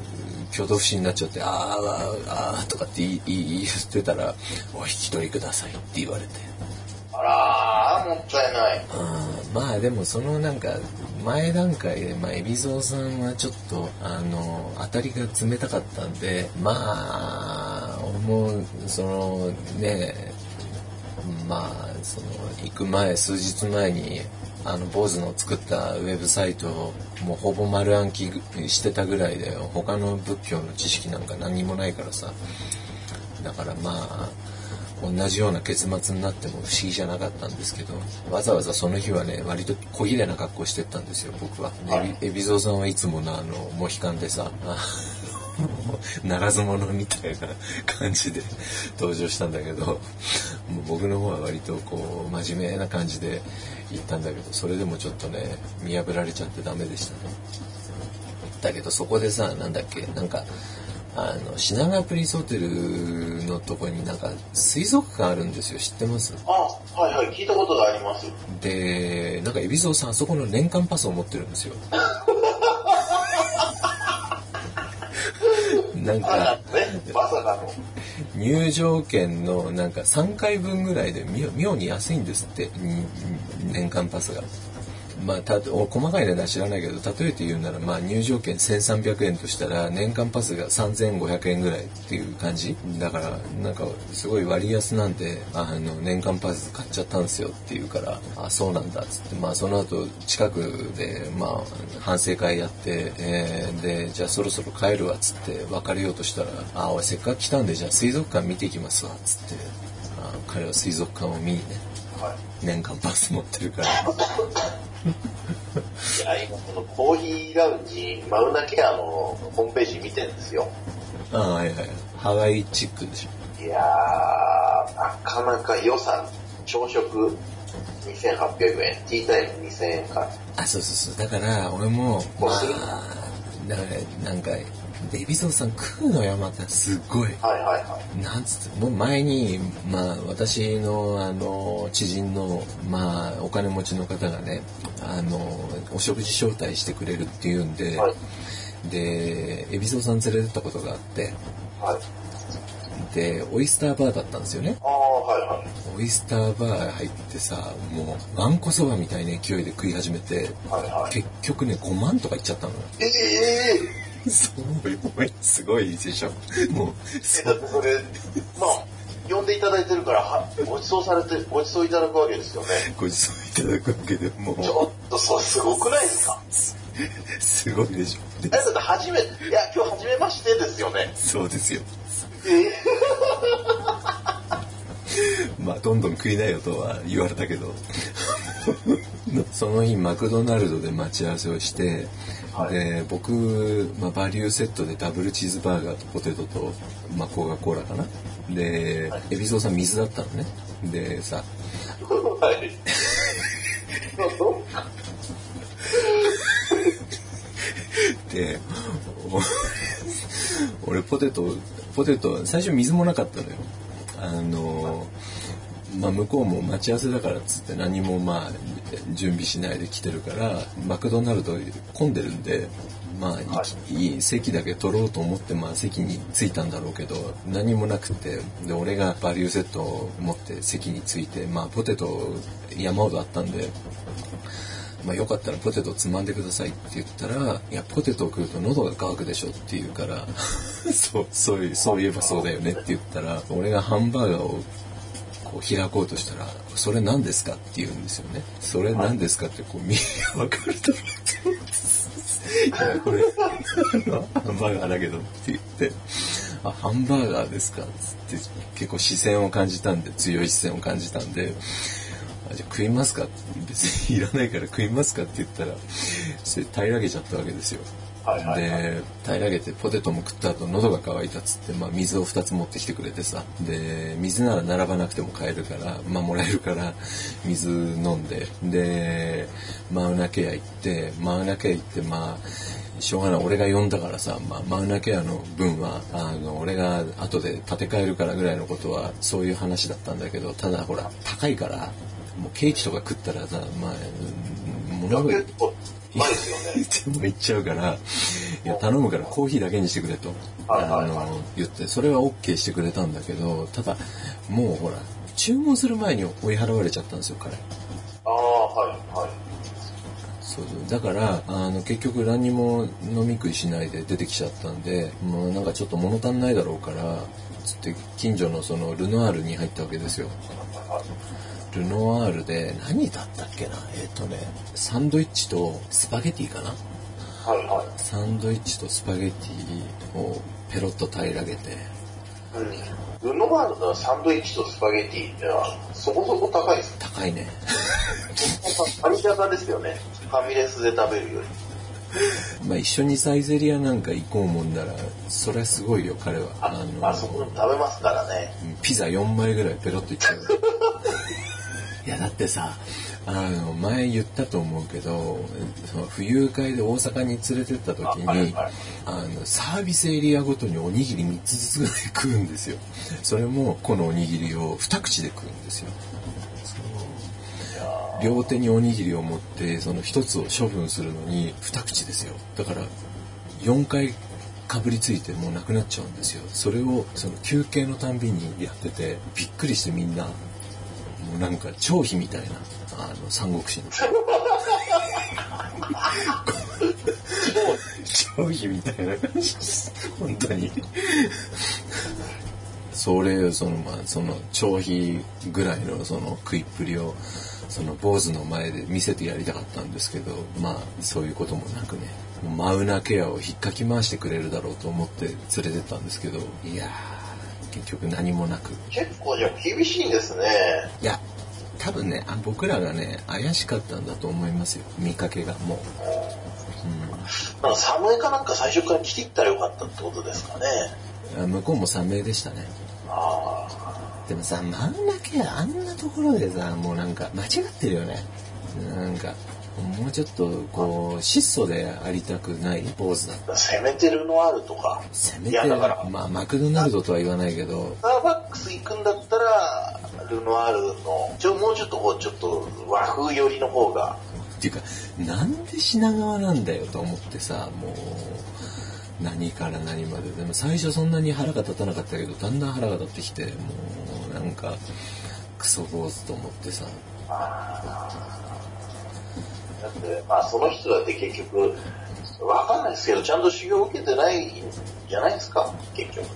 挙動不審になっちゃって「あーあーあー」とかって言ってたら「お引き取りください」って言われてあら、もったいない。まあでもそのなんか前段階で、まあ、海老蔵さんはちょっとあの当たりが冷たかったんでまあ俺もそのねまあその行く前数日前にあの坊主の作ったウェブサイトをもうほぼ丸暗記してたぐらいで他の仏教の知識なんか何にもないからさ。だからまあ同じような結末になっても不思議じゃなかったんですけどわざわざその日はね割と小綺麗な格好してったんですよ僕は。ではいエビゾウさんはいつものあのモヒカンでさあならず者みたいな感じで 登場したんだけどもう僕の方は割とこう真面目な感じで行ったんだけどそれでもちょっとね見破られちゃってダメでしたね。だけどそこでさなんだっけなんかあの品川プリンスホテルのとこになんか水族館あるんですよ知ってます？あはいはい、聞いたことがあります。でなんか海老蔵さんあそこの年間パスを持ってるんですよ なんあかね、まさかの。入場券のなんか3回分ぐらいで妙妙に安いんですってに年間パスが。まあ、たお細かい値段知らないけど例えて言うなら、まあ、入場券1300円としたら年間パスが3500円ぐらいっていう感じだからなんかすごい割安なんであの年間パス買っちゃったんですよって言うからあそうなんだっつって、まあ、その後近くで、まあ、反省会やって、えーでじゃあそろそろ帰るわっつって別れようとしたら「あ俺せっかく来たんでじゃあ水族館見ていきますわ」っつってあ彼は水族館を見にねはい。年間パス持ってるから。いや、今このコーヒーラウンジ、マウナケアのホームページ見てるんですよ。ああ、はいはい。ハワイチックでしょ。いやー、なかなか予算、朝食2800円、ティータイム2000円か。あ、そうそうそう。だから、俺も、まこうするあ、だから、なんか、で、海老蔵さん食うのよ、また、すっごい。はいはいはい。なんつって、もう前に、まあ、私の、あの、知人の、まあ、お金持ちの方がね、あの、お食事招待してくれるっていうんで、はい。で、海老蔵さん連れてったことがあって、はい。で、オイスターバーだったんですよね。ああ、はいはい。オイスターバー入ってさ、もう、わんこそばみたいな勢いで食い始めて、はいはい。結局ね、5万とかいっちゃったのよ。ええそう、すごいでしょ。もう、えだってそれ、まあ、呼んでいただいてるから、はご馳走されて、ご馳走いただくわけですよね。ご馳走いただくわけでもう、ちょっと、そう、すごくないですか？すごいでしょ。え、だって初め、いや、今日初めましてですよね。そうですよ。え えまあ、どんどん食いなよとは言われたけど、その日マクドナルドで待ち合わせをして、はい。で僕、まあ、バリューセットでダブルチーズバーガーとポテトと、まあ、コカ・コーラかな。ではい。海老蔵さん水だったのね。でさはい。でお俺ポテトポテト最初水もなかったのよ。あのまあ向こうも待ち合わせだからっつって何もまあ準備しないで来てるからマクドナルド混んでるんでまあ、いい。席だけ取ろうと思って、まあ、席に着いたんだろうけど何もなくてで俺がバリューセットを持って席に着いて、まあ、ポテト山ほどあったんでまあ、よかったらポテトつまんでくださいって言ったら、いや、ポテトを食うと喉が渇くでしょって言うから、そう、そういう、そういえばそうだよねって言ったら、俺がハンバーガーをこう開こうとしたら、それ何ですかって言うんですよね。それ何ですかってこう見りゃわかると思って。いや、これ、ハンバーガーだけどって言って、あ、ハンバーガーですかって結構視線を感じたんで、強い視線を感じたんで、あじゃあ食いますか別にいらないから食いますかって言ったら、それ平らげちゃったわけですよ。はいはいはい。で、平らげてポテトも食った後喉が渇いたっつって、まあ水を2つ持ってきてくれてさ。で、水なら並ばなくても買えるから、まあもらえるから、水飲んで、で、マウナケア行って、マウナケア行って、まあ、しょうがない。俺が呼んだからさ、まあ、マウナケアの分は、あの、俺が後で立て替えるからぐらいのことは、そういう話だったんだけど、ただほら、高いから、もうケーキとか食ったらさ、まあ、うんものすごい結構、うまいですよね。でも言っちゃうから、いや、頼むからコーヒーだけにしてくれと、あの、言って、それは OK してくれたんだけど、ただ、もうほら、注文する前に追い払われちゃったんですよ、彼。ああ、はいはい。そうそう。だから、あの、結局何にも飲み食いしないで出てきちゃったんで、もうなんかちょっと物足んないだろうから、つって近所のそのルノアールに入ったわけですよ。ルノアールで何だったっけな？えっ、とね、サンドイッチとスパゲティかな？はいはい。サンドイッチとスパゲティをペロッと平らげて、うん。ルノワールのサンドイッチとスパゲティってのは、そこそこ高いです。高いね。ファミ高ですよね。ファミレスで食べるより。まあ一緒にサイゼリアなんか行こうもんなら、それはすごいよ、彼は。あ、あそこで食べますからね。ピザ4枚ぐらいペロッといっちゃう。いや、だってさ、あの、前言ったと思うけど、その浮遊会で大阪に連れてった時に、あはいはいあの、サービスエリアごとにおにぎり3つずつぐらい食うんですよ。それも、このおにぎりを2口で食うんですよ。両手におにぎりを持って、その1つを処分するのに2口ですよ。だから、4回かぶりついてもうなくなっちゃうんですよ。それをその休憩のたんびにやってて、びっくりしてみんな、もうなんか張飛みたいな、あの、三国志の。張飛みたいな感じです。本当に。それをそのまあその張飛ぐらいのその食いっぷりをその坊主の前で見せてやりたかったんですけどまあそういうこともなくねマウナケアを引っかき回してくれるだろうと思って連れてったんですけどいやー結局何もなく結構じゃあ厳しいんですね。いや多分ねあ僕らがね怪しかったんだと思いますよ見かけがもう、なんか寒いかなんか最初から来ていったらよかったってことですかね。向こうも寒めでしたねあでもさ、マウナケアあんなところでさ、もうなんか間違ってるよね。なんか、もうちょっとこう質素でありたくない。ポーズだったせめてルノアールとか。せめていや、だから、まあマクドナルドとは言わないけど。スターバックス行くんだったら、ルノアールの、ちょ、もうちょっとこう、ちょっと和風寄りの方が、っていうかなんで品川なんだよと思ってさもう何から何まで。でも最初そんなに腹が立たなかったけどだんだん腹が立ってきてもうなんかクソ坊主と思ってさだって、まあその人だって結局、わかんないですけど、ちゃんと修行受けてないんじゃないですか、結局。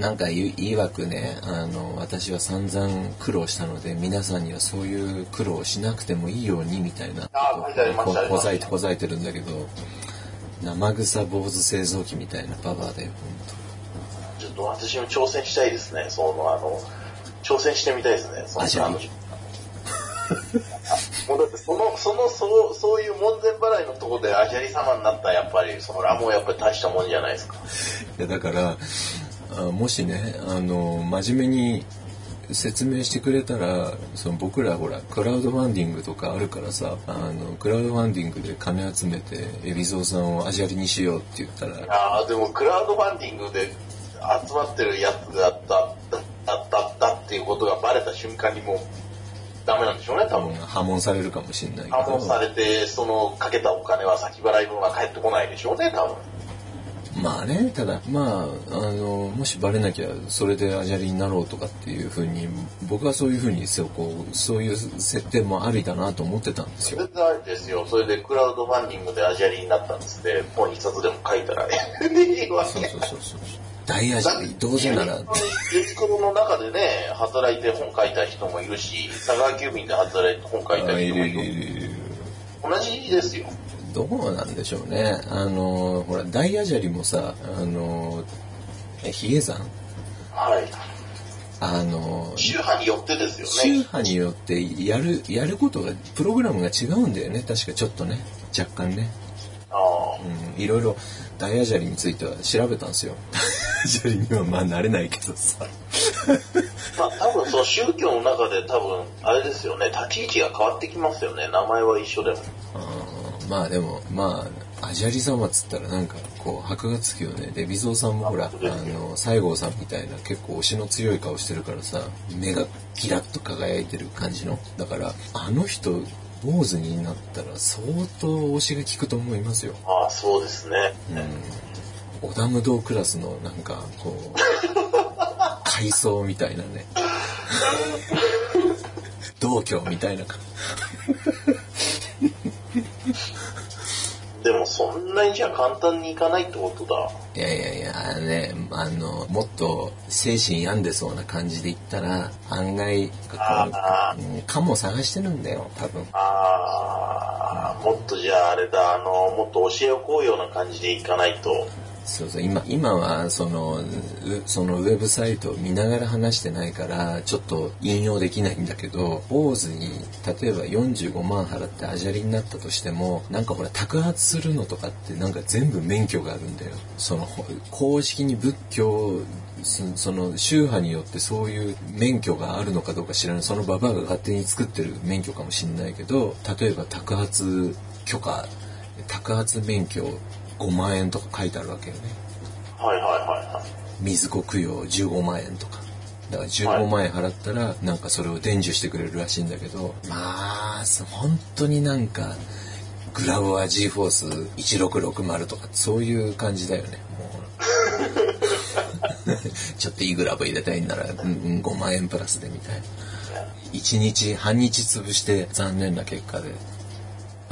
なんかいいわくね。あの私は散々苦労したので皆さんにはそういう苦労をしなくてもいいようにみたいな。ここざいてこざいてるんだけど生臭坊主製造機みたいなパワーだよちょっと私も挑戦したいですね、その、あの、挑戦してみたいですね、そのあじゃああのもうだってその、その、そう、そういう門前払いのところでアジャリ様になったらやっぱり、そのラもやっぱり大したもんじゃないですか。いやだからあもしねあの真面目に説明してくれたらその僕らほらクラウドファンディングとかあるからさあのクラウドファンディングで金集めて海老蔵さんをアジャリにしようって言ったらああ、でもクラウドファンディングで集まってるやつだった、だった、だったっていうことがバレた瞬間にもうダメなんでしょうね、多分。破門されるかもしれないけ破門さどれて、そのかけたお金は先払い分が返ってこないでしょうね、多分。まあねただまああのもしバレなきゃそれでアジャリになろうとかっていうふうに僕はそういうふうにそうこうそういう設定もありだなと思ってたんですよ全然ありですよ。それでクラウドファンディングでアジャリになったんですね。本一冊でも書いたら いいわけ。そうそうそうそう大アジャリどうせならユニクロの中でね、働いて本書いた人もいるし、佐川急便で働いて本書いた人もいる。同じですよ。どうなんでしょうね。あの、ほら、大アジャリもさ、あの、え比叡山はい。あの、宗派によってですよ宗ね。派によってやる、やることが、プログラムが違うんだよね。確かちょっとね。若干ね。ああうん、いろいろ大アジャリについては調べたんですよ。大アジャリにはまあ慣れないけどさ。まあ多分その宗教の中で多分、あれですよね、立ち位置が変わってきますよね。名前は一緒でも。あーまあでも、まあ、アジャリ様っつったらなんかこう箔がつくよね。で、微蔵さんもほら、あの、西郷さんみたいな結構推しの強い顔してるからさ、目がキラッと輝いてる感じの。だから、あの人、坊主になったら相当推しが効くと思いますよ。ああ、そうですね。うん。織田無道クラスのなんかこう、階層みたいなね。同居みたいな感でもそんなにじゃ簡単にいかないってことだ。いやいやいや、ね、あの、もっと精神病んでそうな感じで言ったら、案外、あうんかも探してるんだよ、多分。ああ、もっとじゃああれだ、あの、もっと教えをこうような感じでいかないと。そうそう、今、今は、その、そのウェブサイトを見ながら話してないから、ちょっと引用できないんだけど、坊主に、例えば45万払ってアジャリになったとしても、なんかほら、托発するのとかってなんか全部免許があるんだよ。その、公式に仏教、その宗派によってそういう免許があるのかどうか知らない。そのババアが勝手に作ってる免許かもしれないけど、例えば托発許可、托発免許5万円とか書いてあるわけよね。はいはいはいはい。水子供養15万円とか。だから15万円払ったら、なんかそれを伝授してくれるらしいんだけど、まあ、そ本当になんか、グラボア G フォース1660とか、そういう感じだよね。もう ちょっといいグラボ入れたいんなら、うんうん5万円プラスでみたいな。1日、半日潰して残念な結果で。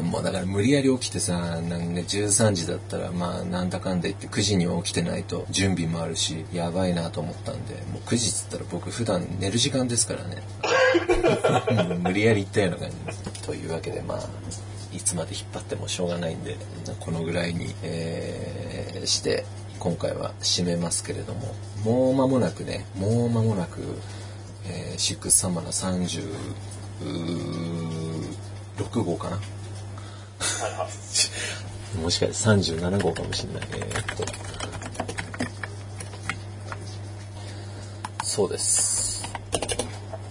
もうだから無理やり起きてさ、なんか、13時だったらまあなんだかんだ言って9時には起きてないと準備もあるし、やばいなと思ったんで、もう9時っつったら僕普段寝る時間ですからね。もう無理やり行ったような感じです。というわけでまあ、いつまで引っ張ってもしょうがないんで、このぐらいに、えーして、今回は締めますけれども、もう間もなくね、もう間もなく、えーシックスサマーの36号かなもしかして37号かもしれない。えーっと。そうです。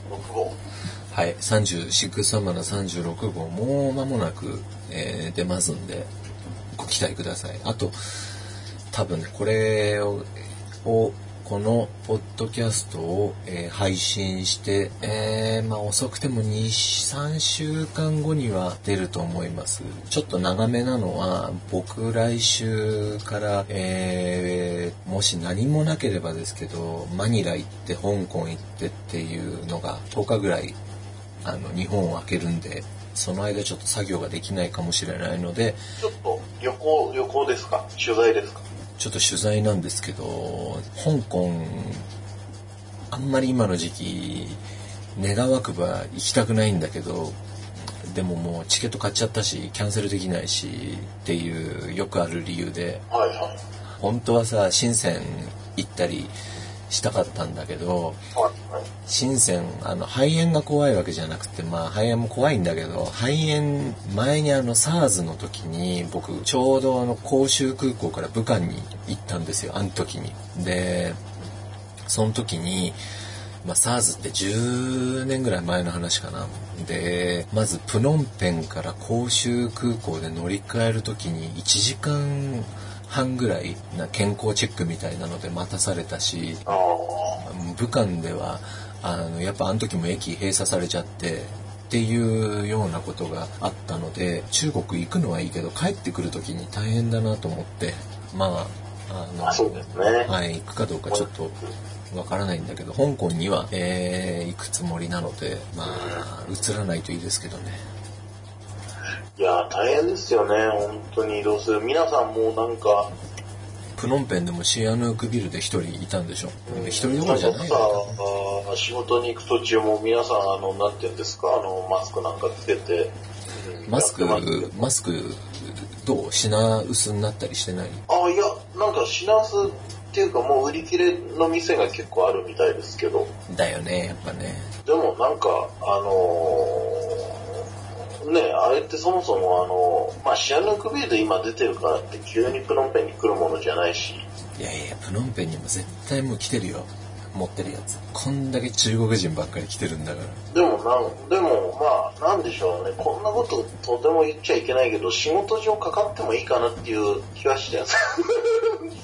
6号。はい、30、シックスサマの36号、もう間もなく、えー出ますんで、ご期待ください。あと、多分ね、これを、をこのポッドキャストを、えー配信して、えーまあ遅くても2、3週間後には出ると思います。ちょっと長めなのは、僕来週から、えーもし何もなければですけど、マニラ行って、香港行ってっていうのが10日ぐらいあの日本を開けるんでその間ちょっと作業ができないかもしれないのでちょっと旅行、旅行ですか？取材ですか？ちょっと取材なんですけど香港あんまり今の時期願わくば行きたくないんだけどでももうチケット買っちゃったしキャンセルできないしっていうよくある理由ではいはい。本当はさ深セン行ったりしたかったんだけど。深センあの肺炎が怖いわけじゃなくてまあ肺炎も怖いんだけど肺炎前にあの SARS の時に僕ちょうどあの広州空港から武漢に行ったんですよあの時にでその時にまあ、SARS って10年ぐらい前の話かな。で、まずプノンペンから広州空港で乗り換える時に1時間半ぐらいな健康チェックみたいなので待たされたし、あ武漢ではあのやっぱあの時も駅閉鎖されちゃってっていうようなことがあったので中国行くのはいいけど帰ってくる時に大変だなと思ってまあああ、のあそうですね。はい行くかどうかちょっとわからないんだけど香港には、えー行くつもりなのでまあ移らないといいですけどねいやー、大変ですよね。本当に。移動する？皆さんもうなんか、プノンペンでもシアヌークビルで一人いたんでしょ？一人どころじゃないさよあー仕事に行く途中も皆さん、あの、なんて言うんですか、あの、マスクなんかつけて。うんマスクマスクどう？品薄になったりしてない？あ、いや、なんか品薄っていうかもう売り切れの店が結構あるみたいですけど、だよねやっぱね。でもなんか、あのーね、あれってそもそもあの、まあ、シアヌークビルで今出てるからって急にプノンペンに来るものじゃないし、いやいやプノンペンにも絶対もう来てるよ。持ってるやつ。こんだけ中国人ばっかり来てるんだから。でもなん、でもまあ、なんでしょうね、こんなこととても言っちゃいけないけど、仕事上かかってもいいかなっていう気はしてるんで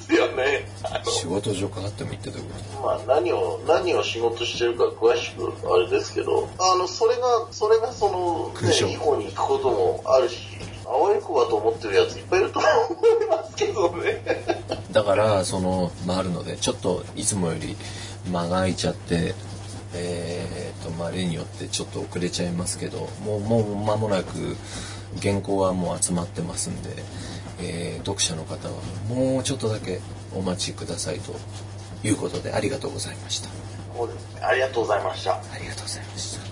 す よね。仕事上かかってもいいってどういうこまあ何を、何を仕事してるか詳しくあれですけど、あの、それが、それがその、ね、以降に行くこともあるし、青い子だと思ってるやついっぱいいると思いますけどね。とだからその回るのでちょっといつもより間が空いちゃってえー、とまあ例によってちょっと遅れちゃいますけどもうもう間もなく原稿はもう集まってますんで、えー読者の方はもうちょっとだけお待ちくださいということでありがとうございました。そうですね。ありがとうございました。ありがとうございました